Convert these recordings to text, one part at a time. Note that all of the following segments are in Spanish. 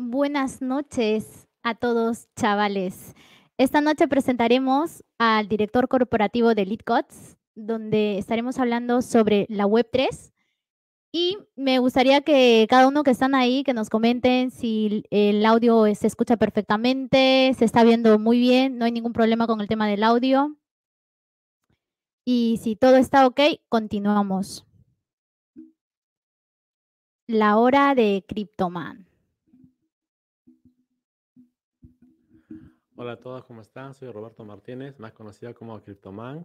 Buenas noches a todos, chavales. Esta noche presentaremos al director corporativo de LeadCodes, donde estaremos hablando sobre la Web3. Y me gustaría que cada uno que están ahí, que nos comenten si el audio se escucha perfectamente, se está viendo muy bien, no hay ningún problema con el tema del audio. Y si todo está ok, continuamos. La hora de Cryptoman. Hola a todos, ¿cómo están? Soy Roberto Martínez, más conocido como Cryptoman,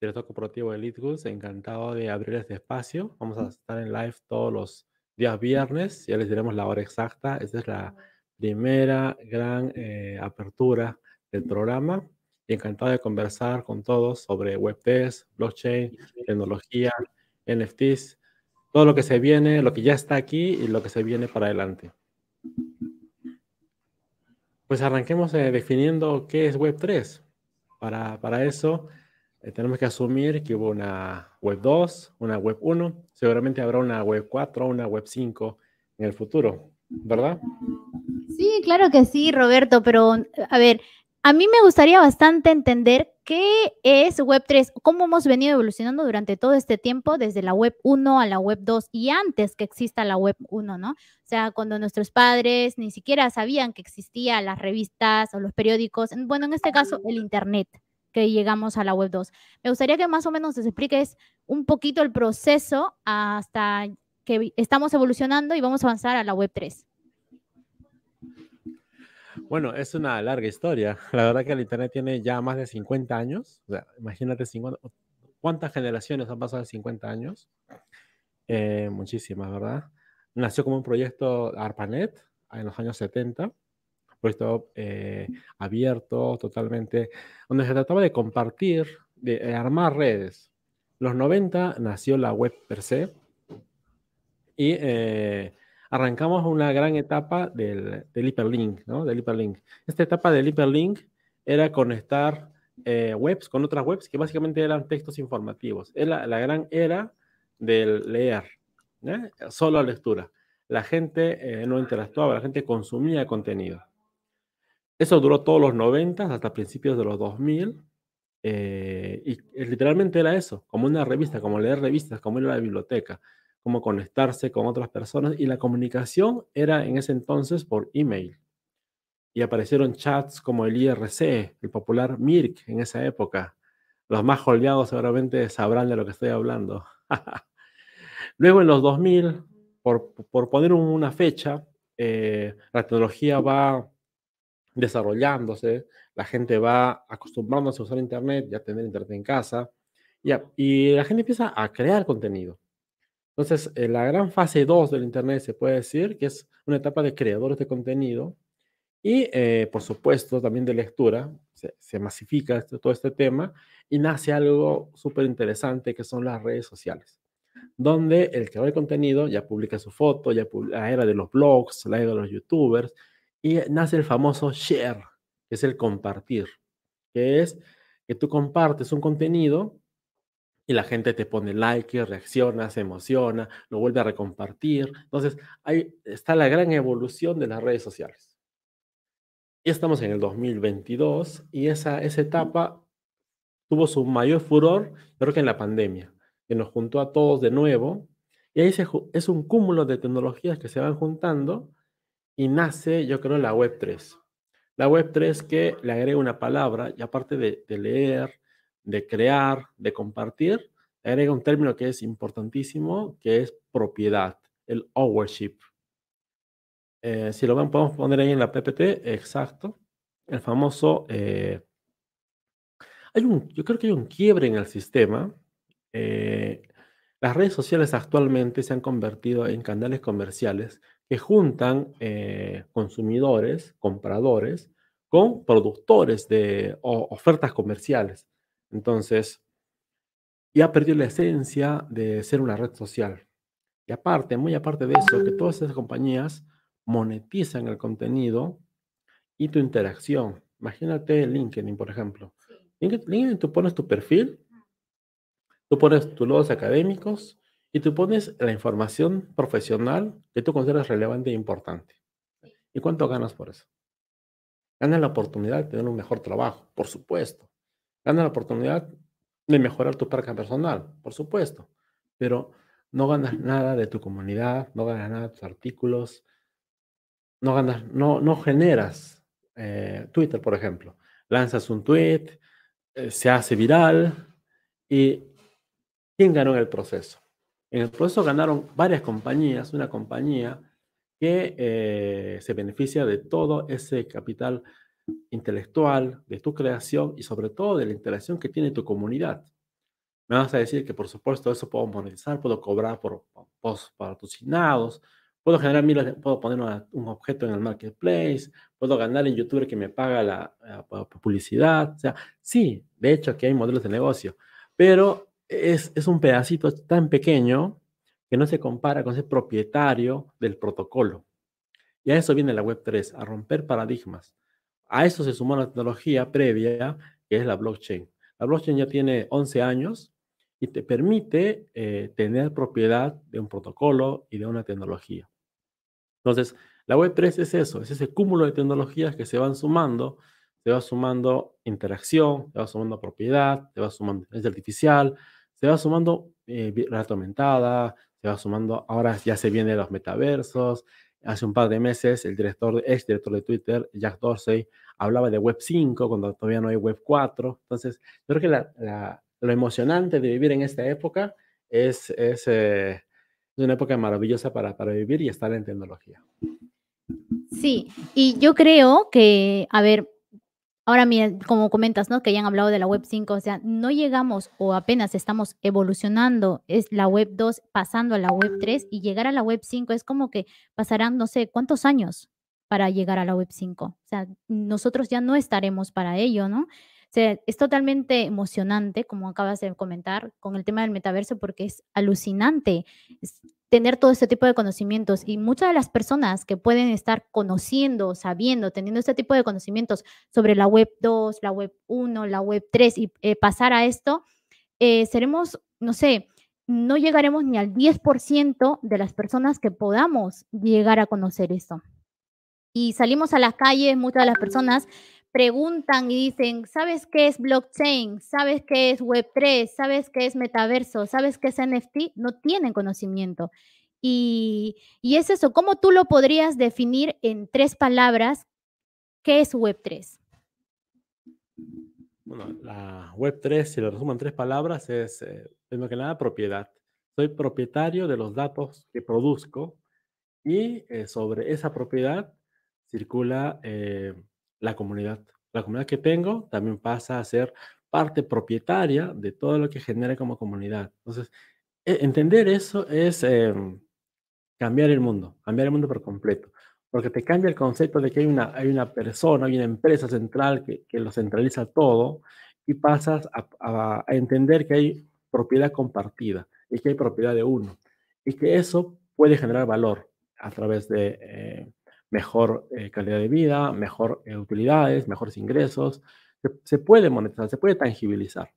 director corporativo de LeadGoods. Encantado de abrir este espacio. Vamos a estar en live todos los días viernes. Ya les diremos la hora exacta. Esta es la primera gran eh, apertura del programa. Y encantado de conversar con todos sobre Web3, blockchain, tecnología, NFTs, todo lo que se viene, lo que ya está aquí y lo que se viene para adelante. Pues arranquemos eh, definiendo qué es Web3. Para, para eso eh, tenemos que asumir que hubo una Web 2, una Web 1, seguramente habrá una Web 4, una Web 5 en el futuro, ¿verdad? Sí, claro que sí, Roberto, pero a ver, a mí me gustaría bastante entender qué es Web3, cómo hemos venido evolucionando durante todo este tiempo, desde la Web 1 a la Web 2 y antes que exista la Web 1, ¿no? O sea, cuando nuestros padres ni siquiera sabían que existían las revistas o los periódicos, bueno, en este caso el Internet, que llegamos a la Web 2. Me gustaría que más o menos nos expliques un poquito el proceso hasta que estamos evolucionando y vamos a avanzar a la Web 3. Bueno, es una larga historia. La verdad que el Internet tiene ya más de 50 años. O sea, imagínate 50, cuántas generaciones han pasado de 50 años. Eh, muchísimas, ¿verdad? Nació como un proyecto ARPANET en los años 70, proyecto eh, abierto totalmente, donde se trataba de compartir, de armar redes. Los 90 nació la web per se y eh, arrancamos una gran etapa del, hiperlink, ¿no? Del hiperlink. Esta etapa del hiperlink era conectar eh, webs con otras webs que básicamente eran textos informativos. Era la gran era del leer, ¿eh? solo lectura. La gente eh, no interactuaba, la gente consumía contenido. Eso duró todos los 90 hasta principios de los 2000. y literalmente era eso, como una revista, como leer revistas, como ir a la biblioteca cómo conectarse con otras personas y la comunicación era en ese entonces por email. Y aparecieron chats como el IRC, el popular Mirk en esa época. Los más holdeados seguramente sabrán de lo que estoy hablando. Luego en los 2000, por, por poner una fecha, eh, la tecnología va desarrollándose, la gente va acostumbrándose a usar Internet, ya tener Internet en casa, y, y la gente empieza a crear contenido. Entonces, eh, la gran fase 2 del Internet se puede decir que es una etapa de creadores de contenido y, eh, por supuesto, también de lectura. Se, masifica todo este tema y nace algo súper interesante que son las redes sociales, donde el creador de contenido ya publica su foto, ya la era de los blogs, la era de los youtubers, y nace el famoso share, que es el compartir, que es que tú compartes un contenido y la gente te pone like, reacciona, se emociona, lo vuelve a recompartir. Entonces, ahí está la gran evolución de las redes sociales. Y estamos en el 2022 y esa, esa etapa tuvo su mayor furor, creo que en la pandemia, que nos juntó a todos de nuevo. Y ahí es un cúmulo de tecnologías que se van juntando y nace, yo creo, la Web 3. La Web 3 que le agrega una palabra y aparte de, de leer, de crear, de compartir, agrega un término que es importantísimo, que es propiedad, el ownership. Eh, si lo ven, podemos poner ahí en la PPT, exacto, el famoso... Eh, hay un, yo creo que hay un quiebre en el sistema. Eh, las redes sociales actualmente se han convertido en canales comerciales que juntan consumidores, compradores, con productores de ofertas comerciales. Entonces, ya perdió la esencia de ser una red social. Y aparte, muy aparte de eso, que todas esas compañías monetizan el contenido y tu interacción. Imagínate LinkedIn, por ejemplo. LinkedIn, tú pones tu perfil, tú pones tus logos académicos y tú pones la información profesional que tú consideras relevante e importante. ¿Y cuánto ganas por eso? Ganas la oportunidad de tener un mejor trabajo, por supuesto. Ganas la oportunidad de mejorar tu parca personal, por supuesto. Pero no ganas nada de tu comunidad, no ganas nada de tus artículos, no ganas, no, no generas eh, Twitter, por ejemplo. Lanzas un tweet, eh, se hace viral y ¿quién ganó en el proceso? En el proceso ganaron varias compañías, una compañía que eh, se beneficia de todo ese capital intelectual, de tu creación y sobre todo de la interacción que tiene tu comunidad. Me vas a decir que por supuesto eso puedo monetizar, puedo cobrar por posts patrocinados, puedo generar miles, puedo poner un objeto en el marketplace, puedo ganar en YouTube que me paga la, publicidad. Sea, sí, de hecho aquí hay modelos de negocio, pero es, es un pedacito tan pequeño que no se compara con ese propietario del protocolo. Y a eso viene la Web3, a romper paradigmas. A eso se sumó la tecnología previa, que es la blockchain. La blockchain ya tiene 11 años y te permite eh, tener propiedad de un protocolo y de una tecnología. Entonces, la Web3 es eso, es ese cúmulo de tecnologías que se van sumando, se va sumando interacción, se va sumando propiedad, se va sumando inteligencia artificial, se va sumando eh, realidad aumentada, se va sumando, ahora ya se vienen los metaversos, hace un par de meses el director, ex director de Twitter, Jack Dorsey, hablaba de Web 5 cuando todavía no hay Web 4. Entonces, yo creo que lo emocionante de vivir en esta época es, es, eh, una época maravillosa para, para vivir y estar en tecnología. Sí, y yo creo que, a ver, Ahora, mira, como comentas, ¿no? Que hayan hablado de la web 5, o sea, no llegamos o apenas estamos evolucionando, es la web 2 pasando a la web 3 y llegar a la web 5 es como que pasarán, no sé, cuántos años para llegar a la web 5. O sea, nosotros ya no estaremos para ello, ¿no? O sea, es totalmente emocionante, como acabas de comentar, con el tema del metaverso, porque es alucinante tener todo este tipo de conocimientos. Y muchas de las personas que pueden estar conociendo, sabiendo, teniendo este tipo de conocimientos sobre la web 2, la web 1, la web 3 y eh, pasar a esto, eh, seremos, no sé, no llegaremos ni al 10% de las personas que podamos llegar a conocer esto. Y salimos a las calles, muchas de las personas preguntan y dicen, ¿sabes qué es blockchain? ¿Sabes qué es Web3? ¿Sabes qué es metaverso? ¿Sabes qué es NFT? No tienen conocimiento. Y, y es eso, ¿cómo tú lo podrías definir en tres palabras? ¿Qué es Web3? Bueno, la Web3, si lo resumo en tres palabras, es, eh, primero que nada, propiedad. Soy propietario de los datos que produzco y eh, sobre esa propiedad circula eh, la comunidad. La comunidad que tengo también pasa a ser parte propietaria de todo lo que genera como comunidad. Entonces, e, entender eso es em, cambiar el mundo, cambiar el mundo por completo, porque te cambia el concepto de que hay una, hay una persona, hay una empresa central que, que lo centraliza todo y pasas a, entender que hay propiedad compartida y que hay propiedad de uno y que eso puede generar valor a través de... Eh, mejor eh, calidad de vida, mejor eh, utilidades, mejores ingresos. Se, puede monetizar, se puede tangibilizar.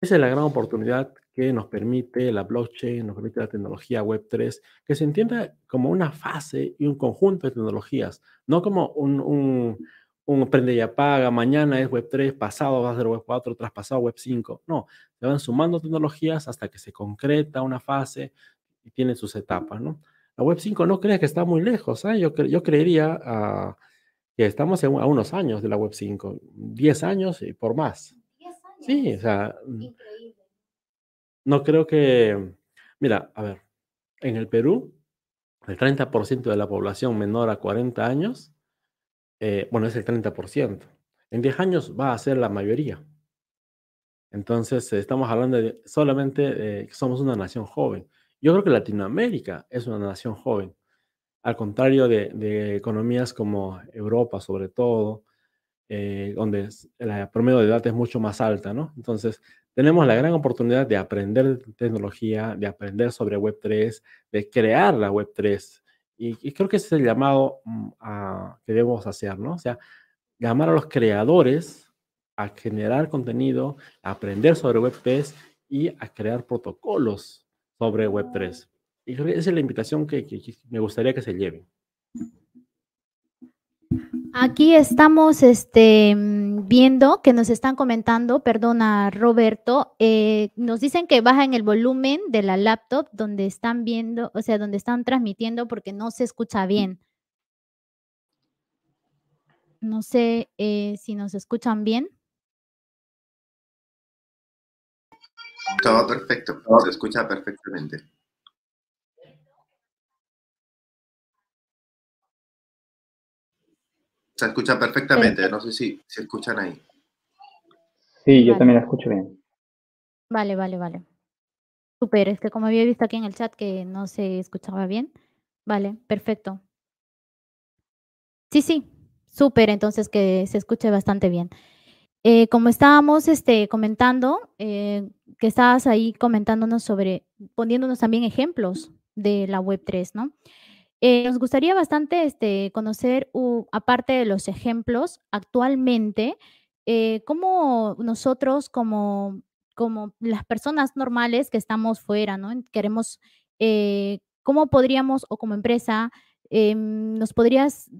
Esa es la gran oportunidad que nos permite la blockchain, nos permite la tecnología Web3, que se entienda como una fase y un conjunto de tecnologías, no como un, un, un prende y apaga, mañana es Web3, pasado va a ser Web4, traspasado Web5. No, se van sumando tecnologías hasta que se concreta una fase y tiene sus etapas, ¿no? La Web 5 no creas que está muy lejos. ¿eh? Yo, yo creería uh, que estamos a unos años de la Web 5, 10 años y por más. 10 años. Sí, o sea, mm, Increíble. no creo que, mira, a ver, en el Perú, el 30% de la población menor a 40 años, eh, bueno, es el 30%. En 10 años va a ser la mayoría. Entonces, estamos hablando de solamente de que somos una nación joven. Yo creo que Latinoamérica es una nación joven, al contrario de, economías como Europa, sobre todo, eh, donde el promedio de edad es mucho más alta, ¿no? Entonces, tenemos la gran oportunidad de aprender tecnología, de aprender sobre Web3, de crear la Web3. Y, creo que ese es el llamado mm, que debemos hacer, ¿no? O sea, llamar a los creadores a generar contenido, a aprender sobre Web3 y a crear protocolos sobre Web3. Y esa es la invitación que, me gustaría que se lleven. Aquí estamos este, viendo que nos están comentando, perdona Roberto, eh, nos dicen que bajan el volumen de la laptop donde están viendo, o sea, donde están transmitiendo porque no se escucha bien. No sé eh, si nos escuchan bien. Todo perfecto, se escucha perfectamente. Se escucha perfectamente, no sé si se escuchan ahí. Sí, yo también la escucho bien. Vale, vale, vale. Super, es que como había visto aquí en el chat que no se escuchaba bien. Vale, perfecto. Sí, sí, súper, entonces que se escuche bastante bien. Eh, como estábamos este, comentando, eh, que estabas ahí comentándonos sobre, poniéndonos también ejemplos de la Web3, ¿no? Eh, nos gustaría bastante este, conocer, aparte de los ejemplos, actualmente, cómo nosotros como, como las personas normales que estamos fuera, ¿no? Queremos, ¿cómo podríamos, o como empresa, em, nos podrías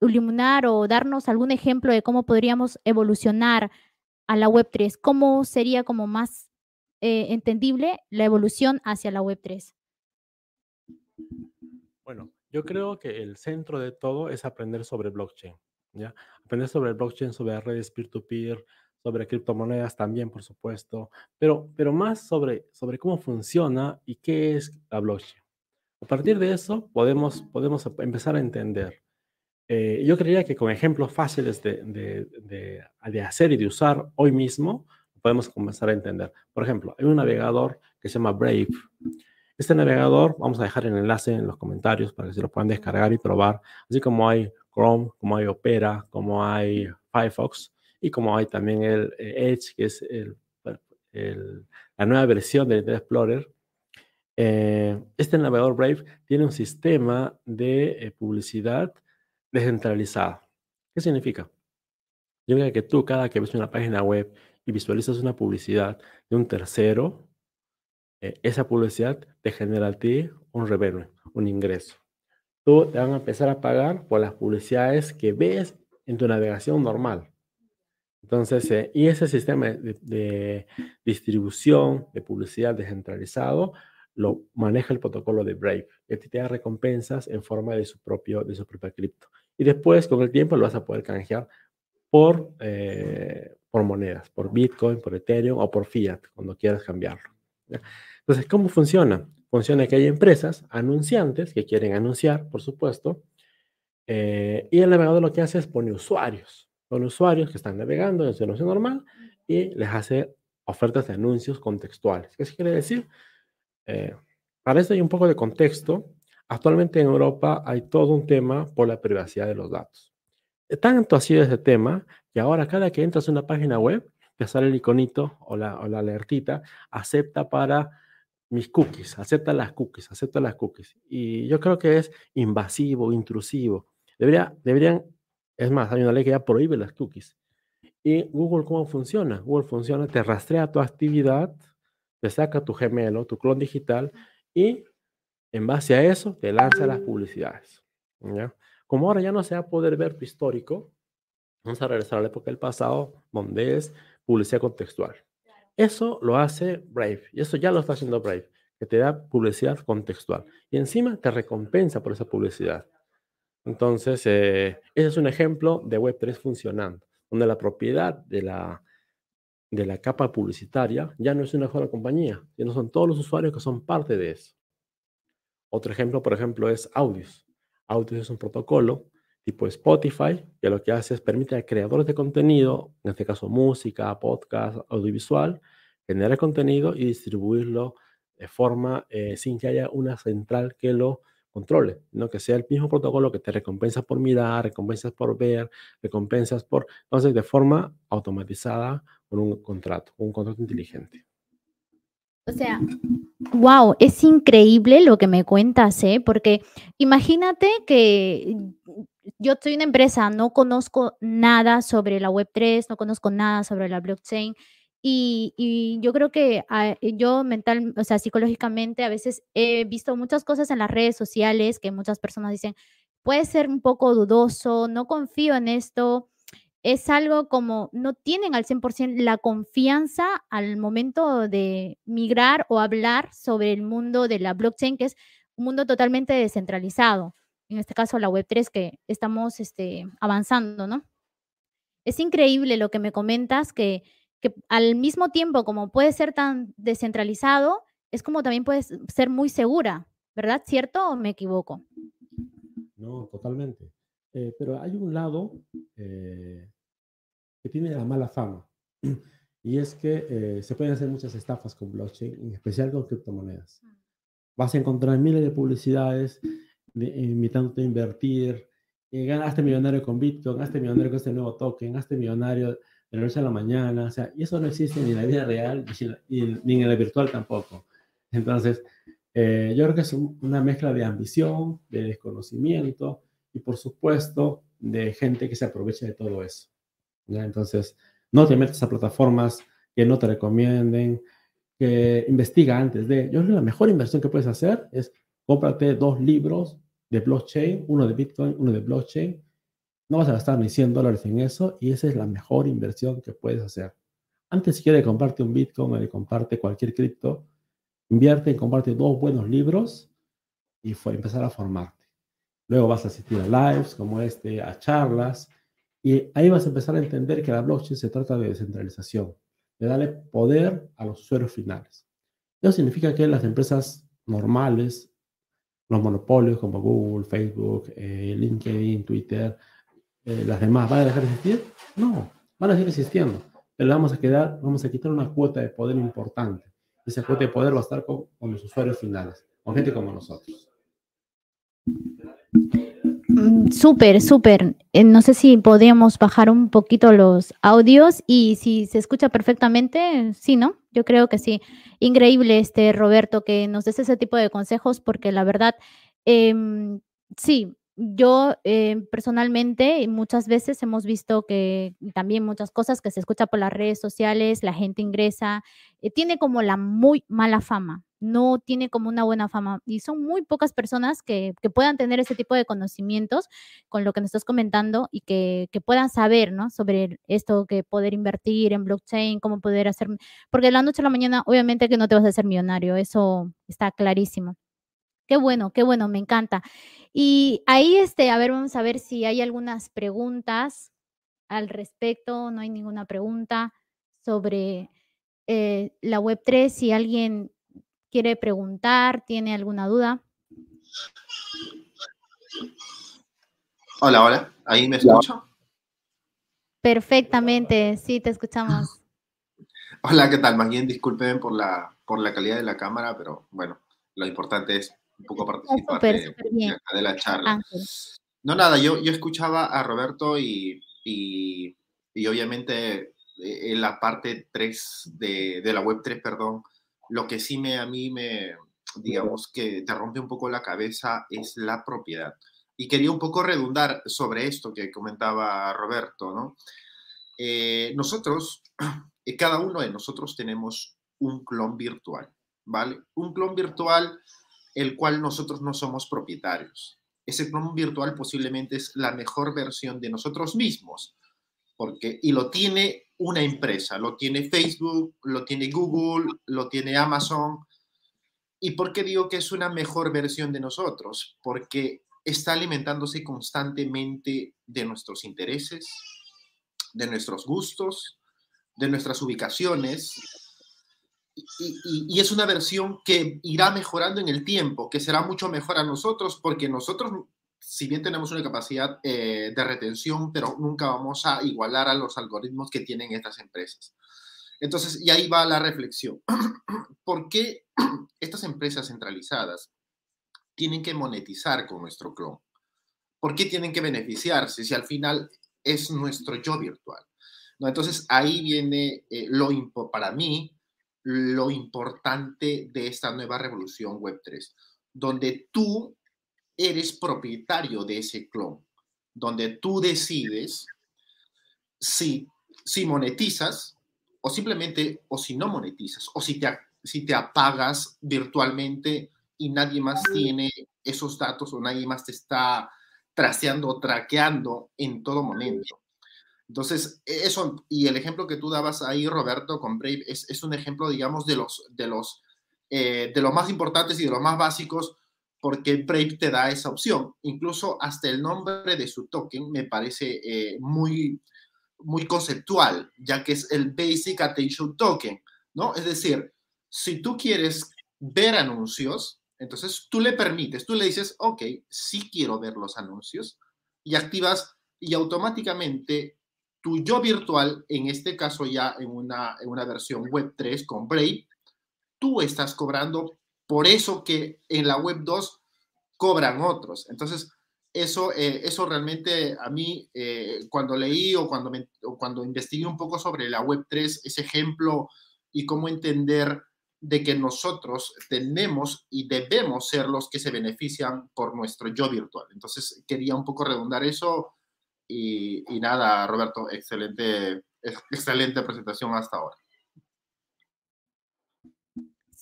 iluminar o darnos algún ejemplo de cómo podríamos evolucionar a la Web3? ¿Cómo sería como más entendible la evolución hacia la Web3? Bueno, yo creo que el centro de todo es aprender sobre blockchain, ¿ya? Aprender sobre blockchain, sobre redes peer-to-peer, sobre criptomonedas también, por supuesto, pero, pero más sobre, sobre cómo funciona y qué es la blockchain. A partir de eso podemos, podemos empezar a entender. Eh, yo creería que con ejemplos fáciles de, de, de, hacer y de usar hoy mismo, podemos comenzar a entender. Por ejemplo, hay un navegador que se llama Brave. Este navegador, vamos a dejar el enlace en los comentarios para que se lo puedan descargar y probar, así como hay Chrome, como hay Opera, como hay Firefox y como hay también el eh, Edge, que es la nueva versión de Internet Explorer. Eh, este navegador Brave tiene un sistema de publicidad descentralizada. ¿Qué significa? Significa que tú cada que ves una página web y visualizas una publicidad de un tercero, eh, esa publicidad te genera a ti un revenue, un ingreso. Tú te van a empezar a pagar por las publicidades que ves en tu navegación normal. Entonces, eh, y ese sistema de, distribución de publicidad descentralizado lo maneja el protocolo de Brave, que te da recompensas en forma de su propio, de su propia cripto. Y después, con el tiempo, lo vas a poder canjear por, eh, por monedas, por Bitcoin, por Ethereum o por Fiat, cuando quieras cambiarlo. Entonces, ¿cómo funciona? Funciona que hay empresas, anunciantes, que quieren anunciar, por supuesto, eh, y el navegador lo que hace es poner usuarios. Son usuarios que están navegando en su anuncio normal y les hace ofertas de anuncios contextuales. ¿Qué quiere decir? Eh, para esto hay un poco de contexto. Actualmente en Europa hay todo un tema por la privacidad de los datos. Tanto ha sido ese tema que ahora cada que entras a una página web, te sale el iconito o la, o la alertita, acepta para mis cookies, acepta las cookies, acepta las cookies. Y yo creo que es invasivo, intrusivo. Debería, deberían, es más, hay una ley que ya prohíbe las cookies. ¿Y Google cómo funciona? Google funciona, te rastrea tu actividad, te saca tu gemelo, tu clon digital y en base a eso te lanza las publicidades. ¿ya? Como ahora ya no se va a poder ver tu histórico, vamos a regresar a la época del pasado, donde es publicidad contextual. Eso lo hace Brave y eso ya lo está haciendo Brave, que te da publicidad contextual y encima te recompensa por esa publicidad. Entonces, eh, ese es un ejemplo de Web3 funcionando, donde la propiedad de la, de la capa publicitaria ya no es una sola compañía, sino son todos los usuarios que son parte de eso. Otro ejemplo, por ejemplo, es Audios. Audios es un protocolo tipo Spotify, que lo que hace es permite a creadores de contenido, en este caso música, podcast, audiovisual, generar contenido y distribuirlo de forma eh, sin que haya una central que lo controle, no que sea el mismo protocolo que te recompensa por mirar, recompensas por ver, recompensas por, entonces de forma automatizada con un contrato, un contrato inteligente. O sea, wow, es increíble lo que me cuentas, ¿eh? Porque imagínate que yo soy una empresa, no conozco nada sobre la Web3, no conozco nada sobre la blockchain. Y, yo creo que ah, yo mental, o sea, psicológicamente a veces he visto muchas cosas en las redes sociales que muchas personas dicen, puede ser un poco dudoso, no confío en esto, es algo como no tienen al 100% la confianza al momento de migrar o hablar sobre el mundo de la blockchain, que es un mundo totalmente descentralizado. En este caso, la Web3 que estamos este, avanzando, ¿no? Es increíble lo que me comentas, que, que al mismo tiempo como puede ser tan descentralizado, es como también puede ser muy segura, ¿verdad? ¿Cierto o me equivoco? No, totalmente. Eh, pero hay un lado eh, que tiene la mala fama. Y es que eh, se pueden hacer muchas estafas con blockchain, en especial con criptomonedas. Vas a encontrar miles de publicidades de, invitándote a invertir, ganaste millonario con Bitcoin, ganaste millonario con este nuevo token, ganaste millonario de la noche a la mañana. O sea, y eso no existe ni en la vida real ni, en la virtual tampoco. Entonces, yo creo que es una mezcla de ambición, de desconocimiento y por supuesto de gente que se aprovecha de todo eso. Entonces, no te metas a plataformas que no te recomienden, que investiga antes de. Yo creo que la mejor inversión que puedes hacer es cómprate dos libros de blockchain, uno de Bitcoin, uno de blockchain. No vas a gastar ni 100 dólares en eso y esa es la mejor inversión que puedes hacer. Antes si quieres comprarte un Bitcoin o de comprarte cualquier cripto, invierte en comprarte dos buenos libros y fue empezar a formar. Luego vas a asistir a lives como este, a charlas, y ahí vas a empezar a entender que la blockchain se trata de descentralización, de darle poder a los usuarios finales. Eso significa que las empresas normales, los monopolios como Google, Facebook, eh, LinkedIn, Twitter, eh, las demás, ¿van a dejar de existir? No, van a seguir existiendo, pero vamos a, quedar, vamos a quitar una cuota de poder importante. Esa cuota de poder va a estar con, con los usuarios finales, con gente como nosotros. Súper, súper. Eh, no sé si podríamos bajar un poquito los audios y si se escucha perfectamente, sí, ¿no? Yo creo que sí. Increíble, este Roberto, que nos des ese tipo de consejos porque la verdad, em, sí, yo eh, personalmente muchas veces hemos visto que también muchas cosas que se escucha por las redes sociales, la gente ingresa, eh, tiene como la muy mala fama, no tiene como una buena fama y son muy pocas personas que, puedan tener ese tipo de conocimientos con lo que nos estás comentando y que, puedan saber, ¿no? Sobre esto, que poder invertir en blockchain, cómo poder hacer, porque de la noche a la mañana obviamente que no te vas a hacer millonario, eso está clarísimo. Qué bueno, qué bueno, me encanta. Y ahí, este, a ver, vamos a ver si hay algunas preguntas al respecto. No hay ninguna pregunta sobre eh, la Web3. Si alguien quiere preguntar, tiene alguna duda. Hola, hola. ¿Ahí me escucho? Perfectamente, sí, te escuchamos. Hola, ¿qué tal? Más bien disculpen por la, por la calidad de la cámara, pero bueno, lo importante es un poco participar de, la charla. No, nada, yo, yo escuchaba a Roberto y, y, obviamente eh, en la parte 3 de, de, la web 3, perdón, lo que sí me, a mí me, digamos que te rompe un poco la cabeza es la propiedad. Y quería un poco redundar sobre esto que comentaba Roberto, ¿no? Eh, nosotros, cada uno de nosotros tenemos un clon virtual, ¿vale? Un clon virtual el cual nosotros no somos propietarios. Ese clon virtual posiblemente es la mejor versión de nosotros mismos, porque y lo tiene una empresa, lo tiene Facebook, lo tiene Google, lo tiene Amazon. ¿Y por qué digo que es una mejor versión de nosotros? Porque está alimentándose constantemente de nuestros intereses, de nuestros gustos, de nuestras ubicaciones, y, es una versión que irá mejorando en el tiempo, que será mucho mejor a nosotros, porque nosotros, si bien tenemos una capacidad eh, de retención, pero nunca vamos a igualar a los algoritmos que tienen estas empresas. Entonces, y ahí va la reflexión. ¿Por qué estas empresas centralizadas tienen que monetizar con nuestro clon? ¿Por qué tienen que beneficiarse si al final es nuestro yo virtual? Entonces, ahí viene eh, lo para mí lo importante de esta nueva revolución Web3, donde tú eres propietario de ese clon, donde tú decides si, si monetizas o simplemente, o si no monetizas, o si te, si te apagas virtualmente y nadie más tiene esos datos o nadie más te está traceando, traqueando en todo momento. Entonces, e, eso, y el ejemplo que tú dabas ahí, Roberto, con Brave, es, es un ejemplo, digamos, de los, de, los, eh, de los más importantes y de los más básicos, porque Brave te da esa opción. Incluso hasta el nombre de su token me parece eh, muy, muy conceptual, ya que es el Basic Attention Token, ¿no? Es decir, si tú quieres ver anuncios, entonces tú le permites, tú le dices, ok, sí quiero ver los anuncios, y activas y automáticamente tu yo virtual, en este caso ya en una, en una versión web 3 con Brave, tú estás cobrando por eso que en la web 2 cobran otros. Entonces, eso, eh, eso realmente a mí, eh, cuando leí o cuando, cuando investigué un poco sobre la web 3, ese ejemplo y cómo entender de que nosotros tenemos y debemos ser los que se benefician por nuestro yo virtual. Entonces, quería un poco redundar eso y, nada, Roberto, excelente, excelente presentación hasta ahora.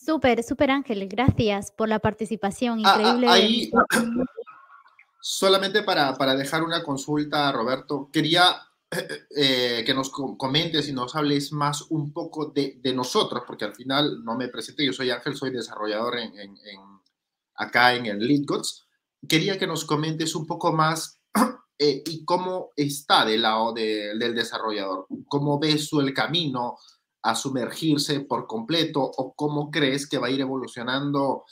Súper, súper Ángel, gracias por la participación ah, ah, increíble. solamente para, para, dejar una consulta, Roberto, quería eh, que nos comentes y nos hables más un poco de, de, nosotros, porque al final no me presenté, yo soy Ángel, soy desarrollador en, en, acá en el LeadGods. Quería que nos comentes un poco más eh, y cómo está del lado del desarrollador, cómo ves el camino a sumergirse por completo o cómo crees que va a ir evolucionando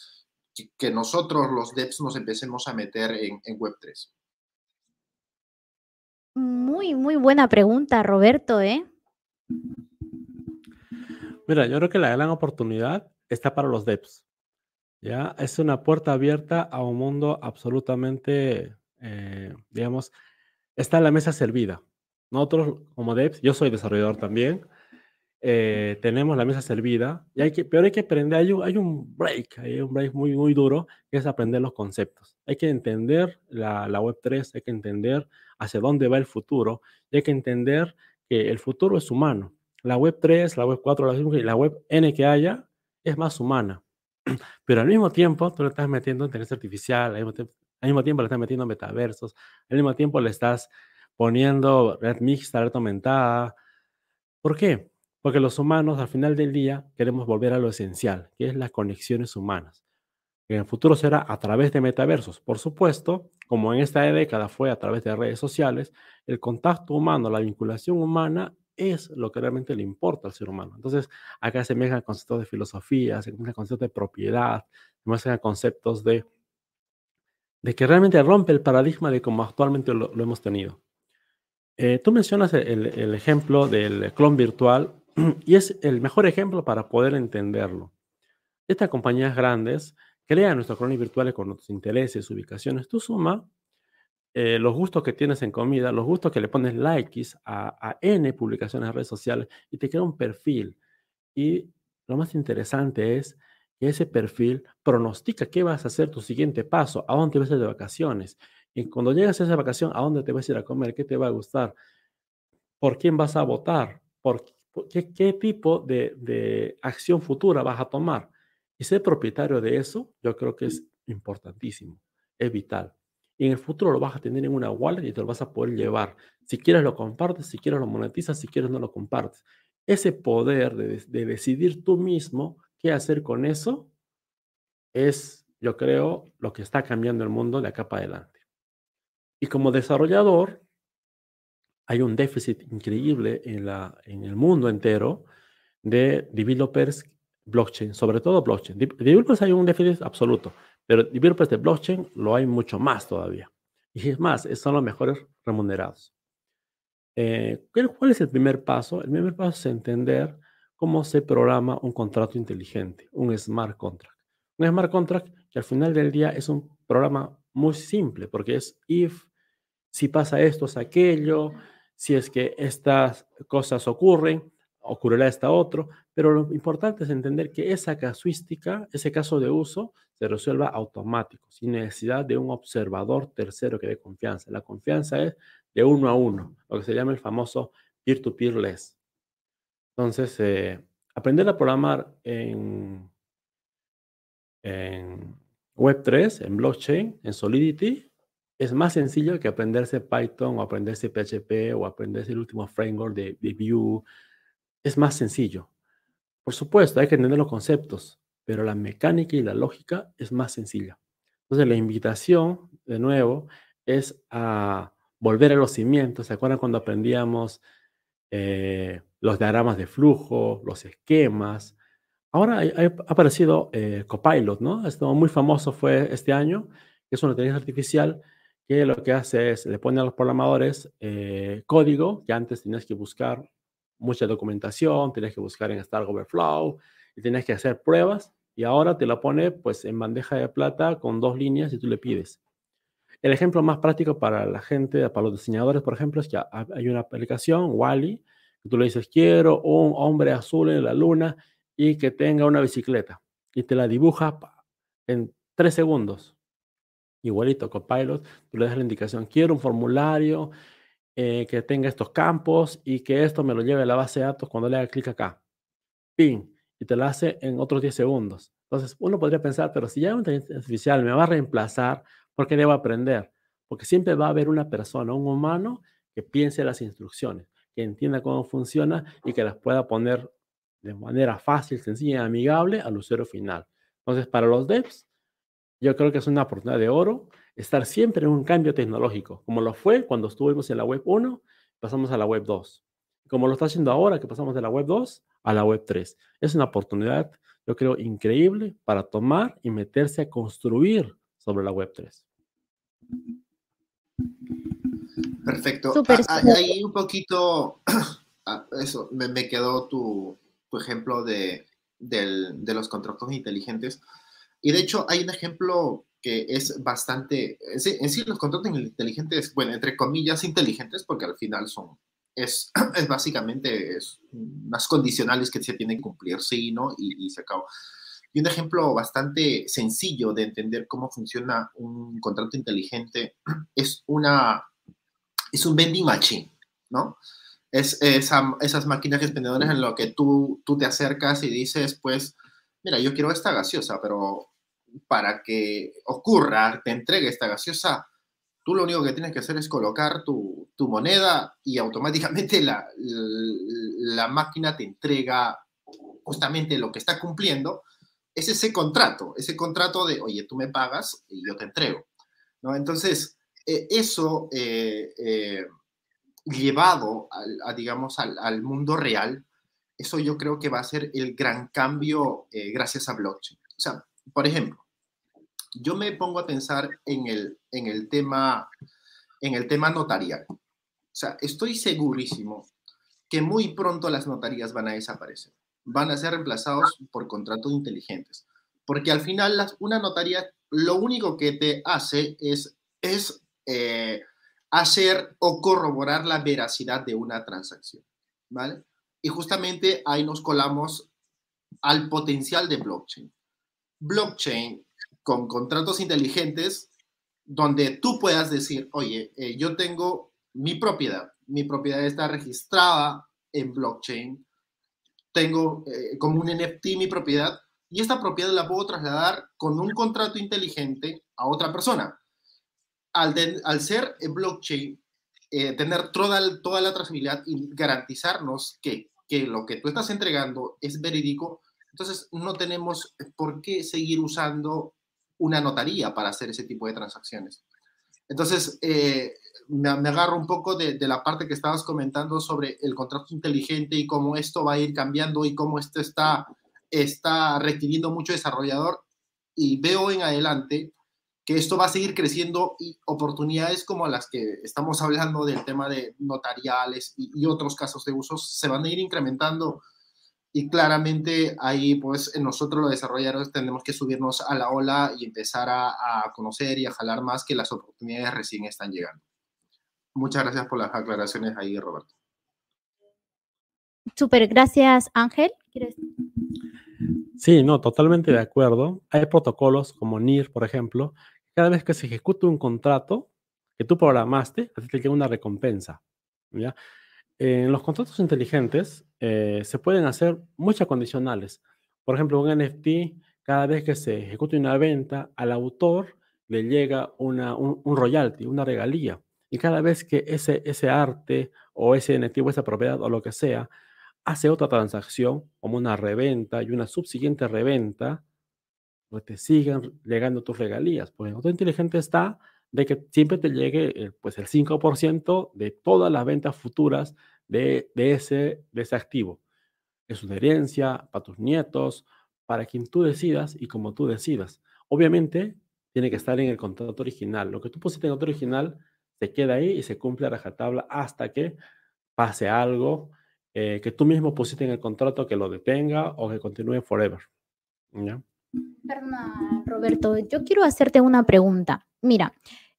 que, nosotros los devs nos empecemos a meter en, en Web3. Muy, muy buena pregunta, Roberto, ¿eh? Mira, yo creo que la gran oportunidad está para los devs. ¿ya? Es una puerta abierta a un mundo absolutamente eh, digamos, está la mesa servida. Nosotros como devs, yo soy desarrollador también, eh, tenemos la mesa servida, y hay que, pero hay que aprender, hay un, hay un break, hay un break muy, muy duro, que es aprender los conceptos. Hay que entender la, la Web3, hay que entender hacia dónde va el futuro, y hay que entender que el futuro es humano. La Web3, la Web4, la, 5 y la Web N que haya es más humana. Pero al mismo tiempo, tú le estás metiendo inteligencia artificial, al mismo tiempo al mismo tiempo le estás metiendo metaversos, al mismo tiempo le estás poniendo red mixta, red aumentada. ¿Por qué? Porque los humanos al final del día queremos volver a lo esencial, que es las conexiones humanas. En el futuro será a través de metaversos. Por supuesto, como en esta década fue a través de redes sociales, el contacto humano, la vinculación humana es lo que realmente le importa al ser humano. Entonces, acá se mezclan conceptos de filosofía, se mezclan conceptos de propiedad, se mezclan conceptos de de que realmente rompe el paradigma de como actualmente lo, hemos tenido. Eh, tú mencionas el, ejemplo del clon virtual y es el mejor ejemplo para poder entenderlo. Estas compañías grandes crean nuestros clones virtuales con tus intereses, ubicaciones. Tú suma eh, los gustos que tienes en comida, los gustos que le pones likes a, N publicaciones en redes sociales y te crea un perfil. Y lo más interesante es ese perfil pronostica qué vas a hacer tu siguiente paso, a dónde vas a ir de vacaciones. Y cuando llegas a esa vacación, a dónde te vas a ir a comer, qué te va a gustar, por quién vas a votar, por, qué, tipo de, de, acción futura vas a tomar. Y ser propietario de eso, yo creo que es importantísimo, es vital. Y en el futuro lo vas a tener en una wallet y te lo vas a poder llevar. Si quieres lo compartes, si quieres lo monetizas, si quieres no lo compartes. Ese poder de, de decidir tú mismo qué hacer con eso es, yo creo, lo que está cambiando el mundo de acá para adelante. Y como desarrollador, hay un déficit increíble en, la, en el mundo entero de developers blockchain, sobre todo blockchain. Developers hay un déficit absoluto, pero developers de blockchain lo hay mucho más todavía. Y es más, son los mejores remunerados. Eh, ¿Cuál es el primer paso? El primer paso es entender cómo se programa un contrato inteligente, un smart contract. Un smart contract que al final del día es un programa muy simple porque es if, si pasa esto, es aquello, si es que estas cosas ocurren, ocurrirá esta otro, pero lo importante es entender que esa casuística, ese caso de uso, se resuelva automático, sin necesidad de un observador tercero que dé confianza. La confianza es de uno a uno, lo que se llama el famoso peer-to-peer less. Entonces, eh, aprender a programar en, en Web3, en blockchain, en Solidity, es más sencillo que aprenderse Python o aprenderse PHP o aprenderse el último framework de, de Vue. Es más sencillo. Por supuesto, hay que entender los conceptos, pero la mecánica y la lógica es más sencilla. Entonces, la invitación, de nuevo, es a volver a los cimientos. ¿Se acuerdan cuando aprendíamos eh, los diagramas de flujo, los esquemas? Ahora ha, aparecido eh, Copilot, ¿no? Esto muy famoso fue este año, que es una inteligencia artificial que lo que hace es, le pone a los programadores eh, código que antes tenías que buscar mucha documentación, tenías que buscar en Stack Overflow y tenías que hacer pruebas y ahora te lo pone pues en bandeja de plata con dos líneas y tú le pides. El ejemplo más práctico para la gente, para los diseñadores, por ejemplo, es que hay una aplicación, Wally, que tú le dices, quiero un hombre azul en la luna y que tenga una bicicleta. Y te la dibuja en tres segundos. Igualito, Copilot, tú le das la indicación, quiero un formulario eh, que tenga estos campos y que esto me lo lleve a la base de datos cuando le haga clic acá. Pin. Y te lo hace en otros 10 segundos. Entonces, uno podría pensar, pero si ya una inteligencia artificial me va a reemplazar, ¿por qué debo aprender? Porque siempre va a haber una persona, un humano, que piense las instrucciones, que entienda cómo funciona y que las pueda poner de manera fácil, sencilla y amigable al usuario final. Entonces, para los devs, yo creo que es una oportunidad de oro estar siempre en un cambio tecnológico, como lo fue cuando estuvimos en la web 1, pasamos a la web 2. Como lo está haciendo ahora, que pasamos de la web 2 a la web 3. Es una oportunidad, yo creo, increíble para tomar y meterse a construir sobre la web 3. Perfecto. Ah, ahí un poquito, ah, eso, me, quedó tu, ejemplo de, de los contratos inteligentes. Y de hecho hay un ejemplo que es bastante, en sí, los contratos inteligentes, bueno, entre comillas inteligentes, porque al final son, es, es básicamente es unas condicionales que se tienen que cumplir, sí, ¿no? Y, se acabó. Y un ejemplo bastante sencillo de entender cómo funciona un contrato inteligente es una, es un vending machine, ¿no? Es esa, esas máquinas expendedoras en lo que tú, tú te acercas y dices, pues, mira, yo quiero esta gaseosa, pero para que ocurra, te entregue esta gaseosa, tú lo único que tienes que hacer es colocar tu, moneda y automáticamente la, la, máquina te entrega justamente lo que está cumpliendo, es ese contrato, ese contrato de, oye, tú me pagas y yo te entrego. ¿no? Entonces, eh, eso eh, eh, llevado, a, digamos, al, al, mundo real, eso yo creo que va a ser el gran cambio gracias a blockchain. O sea, por ejemplo, yo me pongo a pensar en el, en el, tema, en el tema notarial. O sea, estoy segurísimo que muy pronto las notarías van a desaparecer. Van a ser reemplazados por contratos inteligentes. Porque al final una notaría lo único que te hace es, es eh, hacer o corroborar la veracidad de una transacción. ¿Vale? Y justamente ahí nos colamos al potencial de blockchain. Blockchain con contratos inteligentes donde tú puedas decir, oye, eh, yo tengo mi propiedad, mi propiedad está registrada en blockchain, tengo eh, como un NFT mi propiedad y esta propiedad la puedo trasladar con un contrato inteligente a otra persona. Al, al ser blockchain, eh, tener toda, toda la trazabilidad y garantizarnos que, que lo que tú estás entregando es verídico, entonces no tenemos por qué seguir usando una notaría para hacer ese tipo de transacciones. Entonces, eh, me, agarro un poco de, la parte que estabas comentando sobre el contrato inteligente y cómo esto va a ir cambiando y cómo esto está, está requiriendo mucho desarrollador. Y veo en adelante que esto va a seguir creciendo y oportunidades como las que estamos hablando del tema de notariales y, y otros casos de usos se van a ir incrementando y claramente ahí, pues, nosotros los desarrolladores tenemos que subirnos a la ola y empezar a, conocer y a jalar más que las oportunidades recién están llegando. Muchas gracias por las aclaraciones ahí, Roberto. Súper, gracias, Ángel. Sí, no, totalmente de acuerdo. Hay protocolos como NIR, por ejemplo. Cada vez que se ejecuta un contrato que tú programaste, te llega una recompensa. ¿ya? En los contratos inteligentes eh, se pueden hacer muchas condicionales. Por ejemplo, un NFT, cada vez que se ejecute una venta, al autor le llega una, un, royalty, una regalía. Y cada vez que ese, ese arte o ese NFT o esa propiedad o lo que sea hace otra transacción, como una reventa y una subsiguiente reventa, pues te siguen llegando tus regalías. Porque el inteligente está de que siempre te llegue el, pues el 5% de todas las ventas futuras de, ese, de ese activo. Es una herencia para tus nietos, para quien tú decidas y como tú decidas. Obviamente, tiene que estar en el contrato original. Lo que tú pusiste en el contrato original se queda ahí y se cumple a rajatabla hasta que pase algo eh, que tú mismo pusiste en el contrato que lo detenga o que continúe forever. Perdona, Roberto, yo quiero hacerte una pregunta. Mira,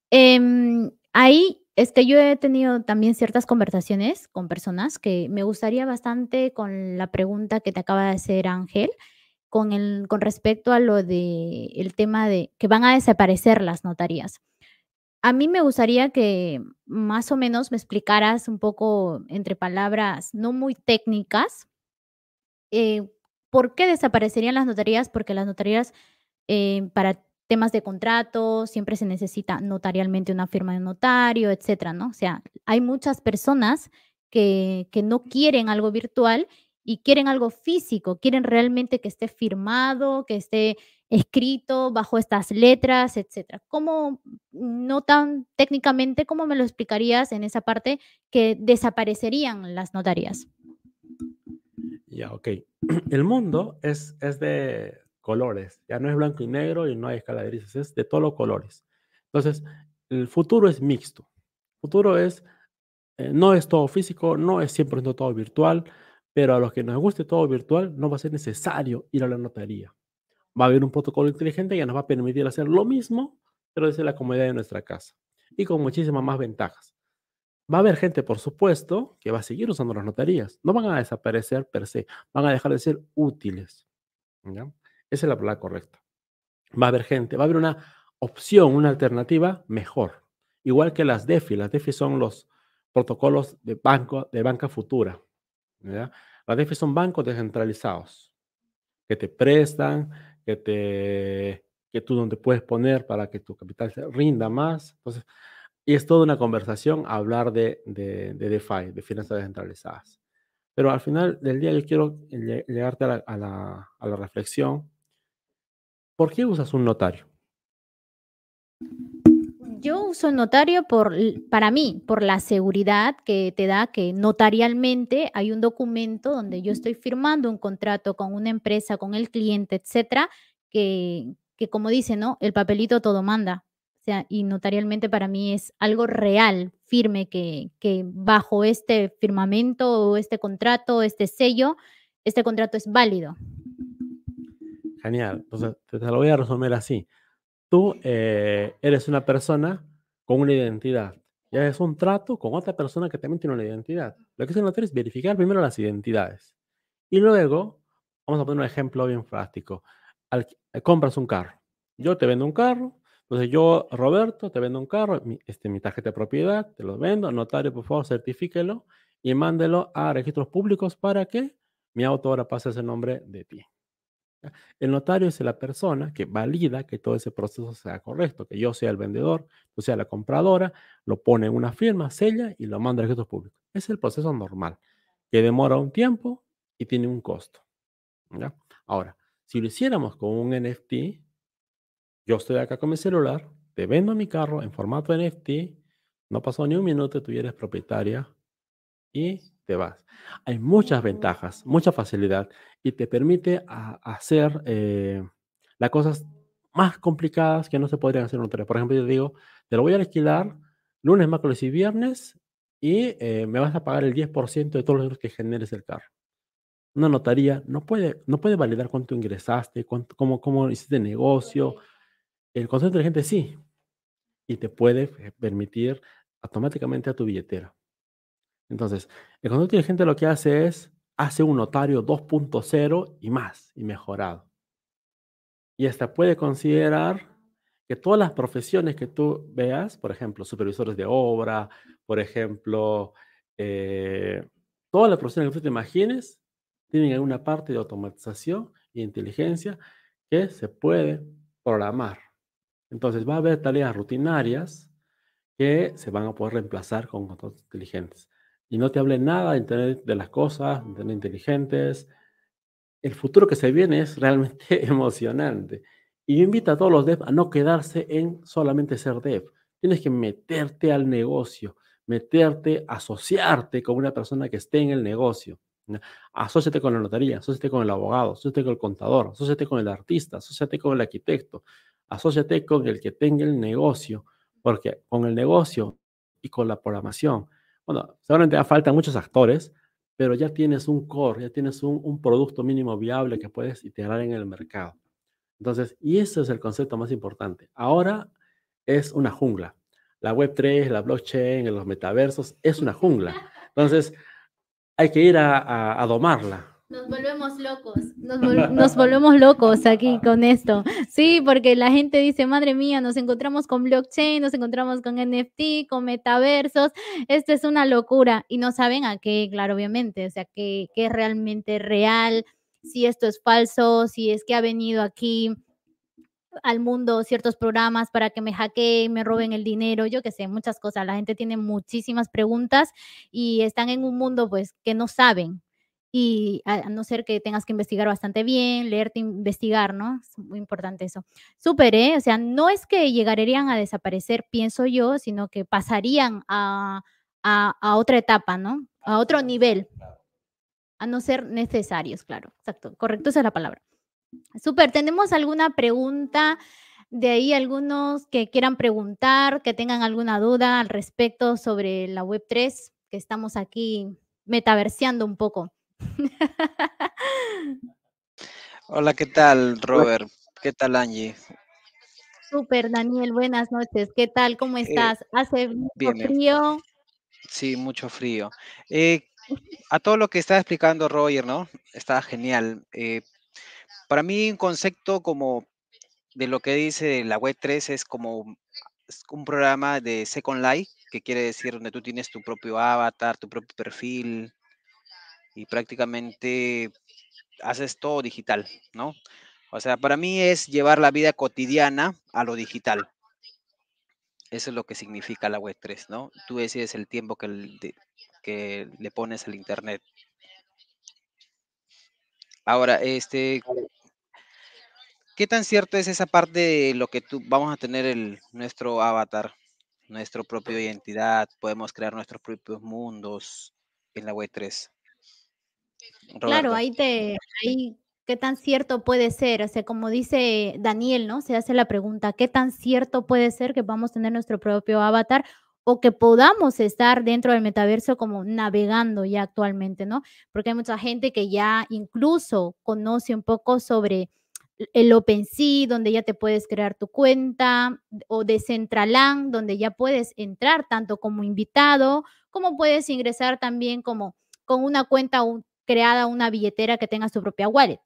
em, ahí es que yo he tenido también ciertas conversaciones con personas que me gustaría bastante con la pregunta que te acaba de hacer Ángel, con, el, con respecto a lo de tema de que van a desaparecer las notarías. A mí me gustaría que más o menos me explicaras un poco entre palabras no muy técnicas eh, ¿Por qué desaparecerían las notarías? Porque las notarías eh, para temas de contrato siempre se necesita notarialmente una firma de notario, etcétera, ¿no? O sea, hay muchas personas que, que no quieren algo virtual y quieren algo físico, quieren realmente que esté firmado, que esté escrito bajo estas letras, etcétera. ¿Cómo, no tan técnicamente, cómo me lo explicarías en esa parte que desaparecerían las notarías? Ya, ok. El mundo es, es de colores, ya no es blanco y negro y no hay escala de grises, es de todos los colores. Entonces, el futuro es mixto. El futuro es, eh, no es todo físico, no es 100% todo virtual, pero a los que nos guste todo virtual no va a ser necesario ir a la notaría. Va a haber un protocolo inteligente que nos va a permitir hacer lo mismo, pero desde la comodidad de nuestra casa y con muchísimas más ventajas. Va a haber gente, por supuesto, que va a seguir usando las notarías. No van a desaparecer per se, van a dejar de ser útiles. Esa es la palabra correcta. Va a haber gente, va a haber una opción, una alternativa mejor. Igual que las DeFi. Las DeFi son los protocolos de, banco, de banca futura. Las DeFi son bancos descentralizados que te prestan, que, te, que tú donde puedes poner para que tu capital se rinda más. Y es toda una conversación hablar de, de, de DeFi, de finanzas descentralizadas. Pero al final del día yo quiero llegarte a la, reflexión. ¿Por qué usas un notario? Yo uso el notario por, para mí, por la seguridad que te da que notarialmente hay un documento donde yo estoy firmando un contrato con una empresa, con el cliente, etcétera, que, que como dice, ¿no? El papelito todo manda sea, y notarialmente para mí es algo real, firme, que, que bajo este firmamento o este contrato, este sello, este contrato es válido. Genial. Entonces, te, lo voy a resumir así. Tú eh, eres una persona con una identidad. Ya es un trato con otra persona que también tiene una identidad. Lo que es notario es verificar primero las identidades. Y luego, vamos a poner un ejemplo bien práctico. compras un carro. Yo te vendo un carro, entonces yo, Roberto, te vendo un carro, mi, este, mi tarjeta de propiedad, te lo vendo, notario, por favor, certifíquelo y mándelo a registros públicos para que mi auto ahora pase ese nombre de ti. El notario es la persona que valida que todo ese proceso sea correcto, que yo sea el vendedor, tú sea la compradora, lo pone en una firma, sella y lo manda a registros públicos. Es el proceso normal, que demora un tiempo y tiene un costo. Ahora, si lo hiciéramos con un NFT, yo estoy acá con mi celular, te vendo mi carro en formato NFT, no pasó ni un minuto, tú eres propietaria y te vas. Hay muchas ventajas, mucha facilidad y te permite hacer eh, las cosas más complicadas que no se podrían hacer en. Por ejemplo, yo digo, te lo voy a alquilar lunes, miércoles y viernes y eh, me vas a pagar el 10% de todos los euros que generes el carro. Una notaría no puede, no puede validar cuánto ingresaste, cuánto, cómo, cómo hiciste negocio, el concepto inteligente sí, y te puede permitir automáticamente a tu billetera. Entonces, el concepto inteligente lo que hace es, hace un notario 2.0 y más, y mejorado. Y hasta puede considerar que todas las profesiones que tú veas, por ejemplo, supervisores de obra, por ejemplo, eh, todas las profesiones que tú te imagines, tienen alguna parte de automatización e inteligencia que se puede programar Entonces va a haber tareas rutinarias que se van a poder reemplazar con contratos inteligentes. Y no te hable nada de Internet de las cosas, Internet inteligentes. El futuro que se viene es realmente emocionante. Y yo invito a todos los devs a no quedarse en solamente ser dev. Tienes que meterte al negocio, meterte, asociarte con una persona que esté en el negocio. Asociate con la notaría, asociate con el abogado, asociate con el contador, asociate con el artista, asociate con el arquitecto, asociate con el que tenga el negocio, porque con el negocio y con la programación, bueno, seguramente faltan muchos actores, pero ya tienes un core, ya tienes un, producto mínimo viable que puedes integrar en el mercado. Entonces, y ese es el concepto más importante. Ahora es una jungla. La Web3, la blockchain, los metaversos, es una jungla. Entonces, hay que ir a, domarla. Nos volvemos locos, nos, volvemos locos aquí con esto. Sí, porque la gente dice, madre mía, nos encontramos con blockchain, nos encontramos con NFT, con metaversos, esto es una locura y no saben a qué, claro, obviamente, o sea, qué, qué es realmente real, si esto es falso, si es que ha venido aquí al mundo ciertos programas para que me hackeen, me roben el dinero, yo qué sé, muchas cosas. La gente tiene muchísimas preguntas y están en un mundo pues que no saben. Y a, no ser que tengas que investigar bastante bien, leerte, investigar, ¿no? Es muy importante eso. Súper, ¿eh? O sea, no es que llegarían a desaparecer, pienso yo, sino que pasarían a, a, a otra etapa, ¿no? A otro nivel. A no ser necesarios, claro. Exacto, correcto, esa es la palabra. Súper, ¿tenemos alguna pregunta de ahí? Algunos que quieran preguntar, que tengan alguna duda al respecto sobre la Web3, que estamos aquí metaverseando un poco. Hola, ¿qué tal, Robert? ¿Qué tal, Angie? Súper, Daniel, buenas noches. ¿Qué tal? ¿Cómo eh, estás? ¿Hace mucho frío? Sí, mucho frío. Eh, a todo lo que está explicando Roger, ¿no? Está genial. Eh, para mí un concepto como de lo que dice la web 3 es como un programa de Second Life, que quiere decir donde tú tienes tu propio avatar, tu propio perfil y prácticamente haces todo digital, ¿no? O sea, para mí es llevar la vida cotidiana a lo digital. Eso es lo que significa la web 3, ¿no? Tú decides el tiempo que, le pones al internet. Ahora, este, ¿qué tan cierto es esa parte de lo que tú vamos a tener el, nuestro avatar, nuestra propia identidad, podemos crear nuestros propios mundos en la web 3? Claro, ahí te, ahí, ¿qué tan cierto puede ser? O sea, como dice Daniel, ¿no? Se hace la pregunta, ¿qué tan cierto puede ser que vamos a tener nuestro propio avatar o que podamos estar dentro del metaverso como navegando ya actualmente, ¿no? Porque hay mucha gente que ya incluso conoce un poco sobre el OpenSea, donde ya te puedes crear tu cuenta, o de Centraland, donde ya puedes entrar tanto como invitado, como puedes ingresar también como con una cuenta creada, una billetera que tenga su propia wallet.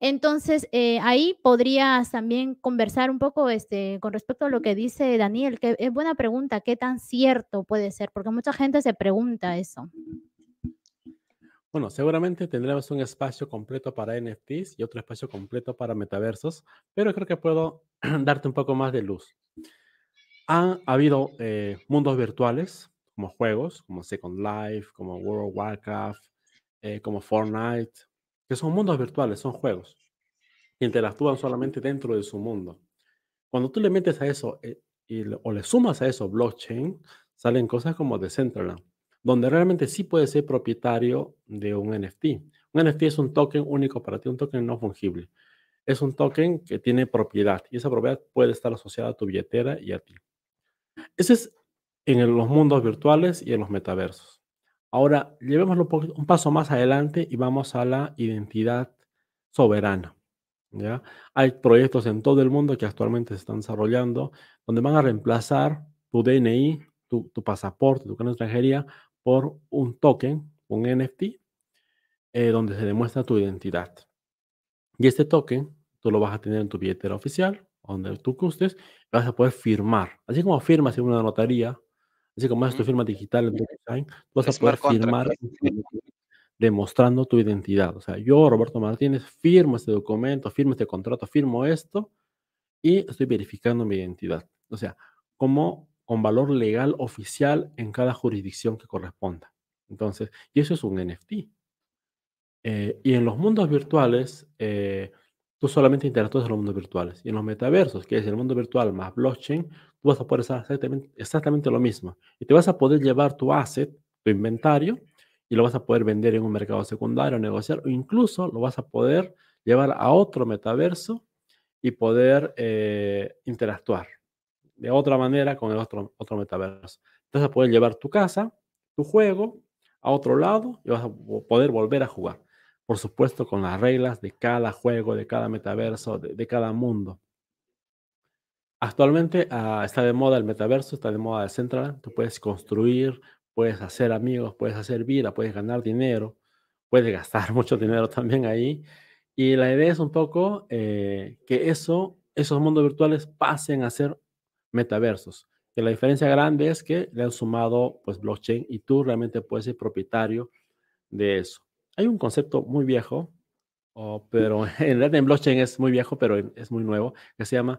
Entonces, eh, ahí podrías también conversar un poco este, con respecto a lo que dice Daniel, que es buena pregunta, ¿qué tan cierto puede ser? Porque mucha gente se pregunta eso. Bueno, seguramente tendremos un espacio completo para NFTs y otro espacio completo para metaversos, pero creo que puedo darte un poco más de luz. Ha habido eh, mundos virtuales como juegos, como Second Life, como World of Warcraft, eh, como Fortnite, que son mundos virtuales, son juegos, que interactúan solamente dentro de su mundo. Cuando tú le metes a eso eh, y, o le sumas a eso blockchain, salen cosas como Decentraland, donde realmente sí puedes ser propietario de un NFT. Un NFT es un token único para ti, un token no fungible. Es un token que tiene propiedad y esa propiedad puede estar asociada a tu billetera y a ti. Ese es en los mundos virtuales y en los metaversos. Ahora, llevémoslo un paso más adelante y vamos a la identidad soberana. ¿ya? Hay proyectos en todo el mundo que actualmente se están desarrollando donde van a reemplazar tu DNI, tu, pasaporte, tu carnet de extranjería por un token, un NFT, eh, donde se demuestra tu identidad. Y este token tú lo vas a tener en tu billetera oficial, donde tú gustes, vas a poder firmar. Así como firmas en una notaría Así como es tu firma digital en DocuSign, vas a poder firmar demostrando tu identidad. O sea, yo, Roberto Martínez, firmo este documento, firmo este contrato, firmo esto, y estoy verificando mi identidad. O sea, como con valor legal oficial en cada jurisdicción que corresponda. Entonces, y eso es un NFT. Eh, y en los mundos virtuales, eh, tú solamente interactúas en los mundos virtuales. Y en los metaversos, que es el mundo virtual más blockchain, tú vas a poder hacer exactamente, lo mismo. Y te vas a poder llevar tu asset, tu inventario, y lo vas a poder vender en un mercado secundario, negociar, o incluso lo vas a poder llevar a otro metaverso y poder eh, interactuar de otra manera con el otro, otro metaverso. Entonces, poder llevar tu casa, tu juego, a otro lado y vas a poder volver a jugar. Por supuesto, con las reglas de cada juego, de cada metaverso, de, cada mundo. Actualmente ah, está de moda el metaverso, está de moda el Central. Tú puedes construir, puedes hacer amigos, puedes hacer vida, puedes ganar dinero, puedes gastar mucho dinero también ahí. Y la idea es un poco eh, que eso, esos mundos virtuales pasen a ser metaversos. Que la diferencia grande es que le han sumado pues blockchain y tú realmente puedes ser propietario de eso. Hay un concepto muy viejo, pero en realidad en blockchain es muy viejo, pero es muy nuevo, que se llama,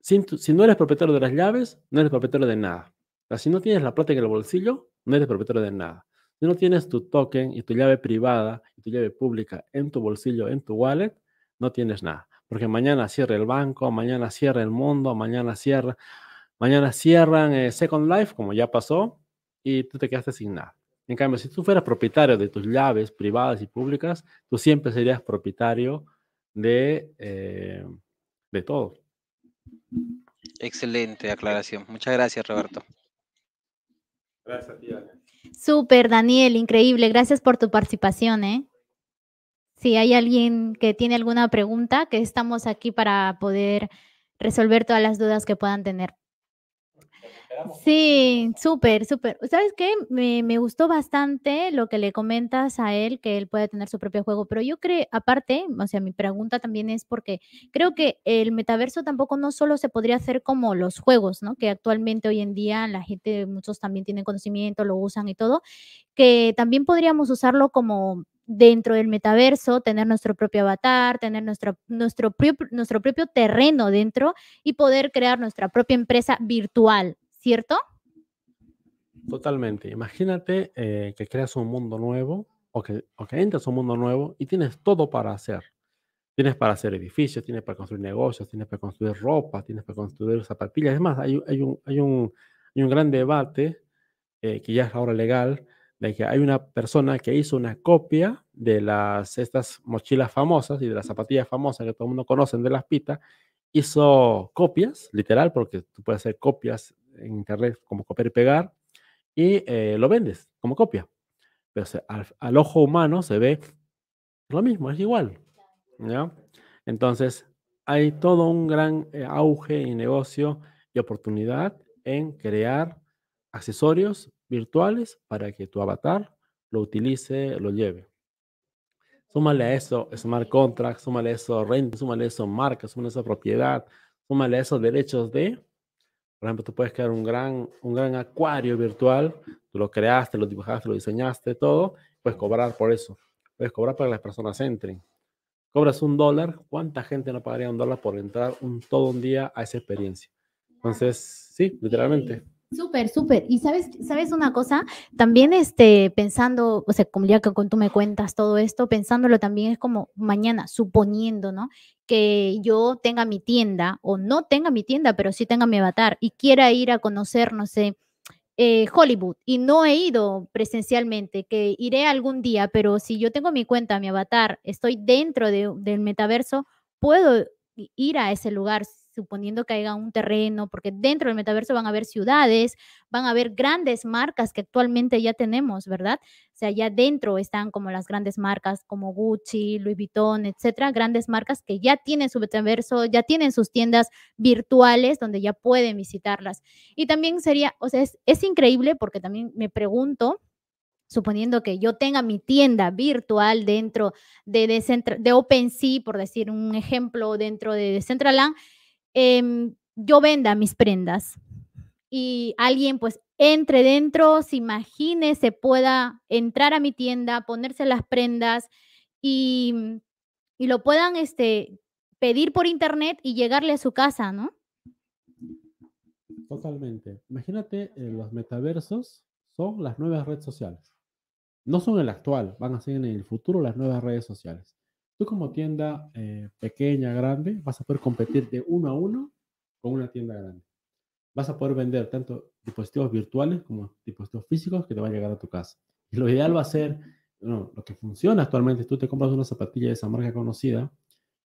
si, si no eres propietario de las llaves, no eres propietario de nada. O sea, si no tienes la plata en el bolsillo, no eres propietario de nada. Si no tienes tu token y tu llave privada y tu llave pública en tu bolsillo, en tu wallet, no tienes nada porque mañana cierra el banco, mañana cierra el mundo, mañana cierra, mañana cierran eh, Second Life, como ya pasó, y tú te quedaste sin nada. En cambio, si tú fueras propietario de tus llaves privadas y públicas, tú siempre serías propietario de, eh, de todo. Excelente aclaración. Muchas gracias, Roberto. Gracias a ti, Súper, Daniel, increíble. Gracias por tu participación, ¿eh? Si hay alguien que tiene alguna pregunta, que estamos aquí para poder resolver todas las dudas que puedan tener. Sí, súper, súper. ¿Sabes qué? Me, me, gustó bastante lo que le comentas a él, que él puede tener su propio juego, pero yo creo, aparte, o sea, mi pregunta también es porque creo que el metaverso tampoco no solo se podría hacer como los juegos, ¿no? Que actualmente hoy en día la gente, muchos también tienen conocimiento, lo usan y todo, que también podríamos usarlo como dentro del metaverso, tener nuestro propio avatar, tener nuestro, nuestro, nuestro propio terreno dentro y poder crear nuestra propia empresa virtual, ¿cierto? Totalmente. Imagínate eh, que creas un mundo nuevo o que, o que entras a un mundo nuevo y tienes todo para hacer. Tienes para hacer edificios, tienes para construir negocios, tienes para construir ropa, tienes para construir zapatillas. Es más, hay, hay, un, hay, un, hay un gran debate eh, que ya es ahora legal de que hay una persona que hizo una copia de las estas mochilas famosas y de las zapatillas famosas que todo el mundo conoce de las pitas, hizo copias, literal, porque tú puedes hacer copias en internet como copiar y pegar, y eh, lo vendes como copia. Pero al, ojo humano se ve lo mismo, es igual. ¿ya? Entonces, hay todo un gran eh, auge y negocio y oportunidad en crear accesorios virtuales para que tu avatar lo utilice, lo lleve. Súmale a eso smart contract, súmale a eso rent, súmale a eso marca, súmale a eso propiedad, súmale a esos derechos de, por ejemplo, tú puedes crear un gran, un gran acuario virtual, tú lo creaste, lo dibujaste, lo diseñaste, todo, puedes cobrar por eso. Puedes cobrar para que las personas entren. Cobras un dólar, ¿cuánta gente no pagaría un dólar por entrar un, todo un día a esa experiencia? Entonces, sí, literalmente. Súper, súper. Y sabes, sabes una cosa, también este, pensando, o sea, como ya que tú me cuentas todo esto, pensándolo también es como mañana, suponiendo, ¿no? Que yo tenga mi tienda o no tenga mi tienda, pero sí tenga mi avatar y quiera ir a conocer, no sé, eh, Hollywood y no he ido presencialmente, que iré algún día, pero si yo tengo mi cuenta, mi avatar, estoy dentro del metaverso, puedo ir a ese lugar suponiendo que haya un terreno, porque dentro del metaverso van a haber ciudades, van a haber grandes marcas que actualmente ya tenemos, ¿verdad? O sea, ya dentro están como las grandes marcas como Gucci, Louis Vuitton, etcétera, grandes marcas que ya tienen su metaverso, ya tienen sus tiendas virtuales donde ya pueden visitarlas. Y también sería, o sea, es, es increíble porque también me pregunto, suponiendo que yo tenga mi tienda virtual dentro de, de, de OpenSea, por decir un ejemplo, dentro de Decentraland, Em, yo venda mis prendas y alguien pues entre dentro, se imagine, se pueda entrar a mi tienda, ponerse las prendas y, y lo puedan este, pedir por internet y llegarle a su casa, ¿no? Totalmente. Imagínate, eh, los metaversos son las nuevas redes sociales. No son el actual, van a ser en el futuro las nuevas redes sociales. Tú como tienda eh, pequeña, grande, vas a poder competir de uno a uno con una tienda grande. Vas a poder vender tanto dispositivos virtuales como dispositivos físicos que te van a llegar a tu casa. Y lo ideal va a ser, lo que funciona actualmente, tú te compras una zapatilla de esa marca conocida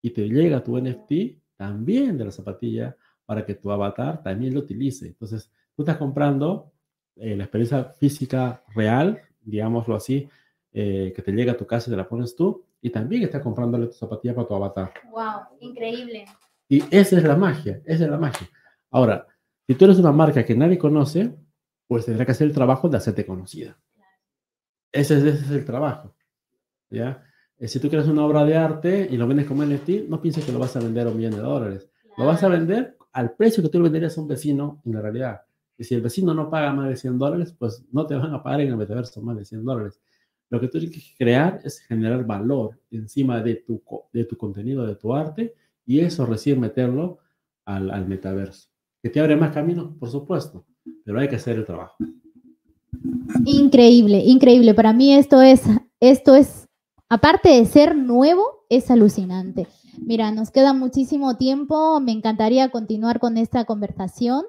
y te llega tu NFT también de la zapatilla para que tu avatar también lo utilice. Entonces, tú estás comprando eh, la experiencia física real, digámoslo así, eh, que te llega a tu casa y te la pones tú, y también estás comprándole tu zapatilla para tu avatar. ¡Wow! Increíble. Y esa es la magia, esa es la magia. Ahora, si tú eres una marca que nadie conoce, pues tendrá que hacer el trabajo de hacerte conocida. Ese es, ese es el trabajo. ¿Ya? Eh, si tú quieres una obra de arte y lo vendes como NFT, no pienses que lo vas a vender a un millón de dólares. Lo vas a vender al precio que tú lo venderías a un vecino en la realidad. Y si el vecino no paga más de 100 dólares, pues no te van a pagar en el metaverso más de 100 dólares. Lo que tú tienes que crear es generar valor encima de tu, de tu contenido, de tu arte, y eso recién meterlo al, al metaverso. Que te abre más caminos, por supuesto, pero hay que hacer el trabajo. Increíble, increíble. Para mí esto es, esto es, aparte de ser nuevo, es alucinante. Mira, nos queda muchísimo tiempo. Me encantaría continuar con esta conversación.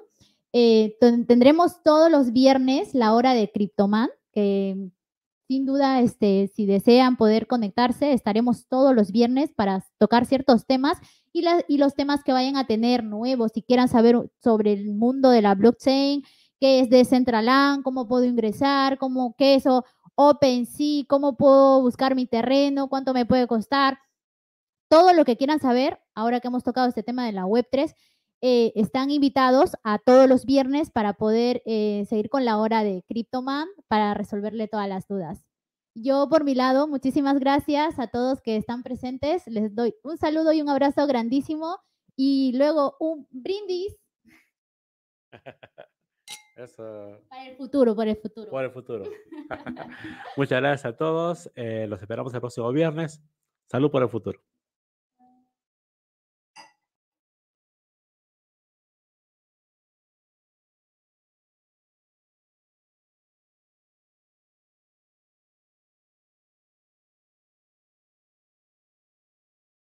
Eh, tendremos todos los viernes la hora de Cryptoman, que sin duda, este, si desean poder conectarse, estaremos todos los viernes para tocar ciertos temas y, y los temas que vayan a tener nuevos, si quieran saber sobre el mundo de la blockchain, qué es Decentraland, cómo puedo ingresar, cómo, qué es OpenSea, cómo puedo buscar mi terreno, cuánto me puede costar. Todo lo que quieran saber, ahora que hemos tocado este tema de la Web3, eh, están invitados a todos los viernes para poder eh, seguir con la hora de CryptoMan para resolverle todas las dudas. Yo por mi lado, muchísimas gracias a todos que están presentes. Les doy un saludo y un abrazo grandísimo y luego un brindis. Para el futuro, para el futuro. Para el futuro. Muchas gracias a todos. Eh, los esperamos el próximo viernes. Salud por el futuro.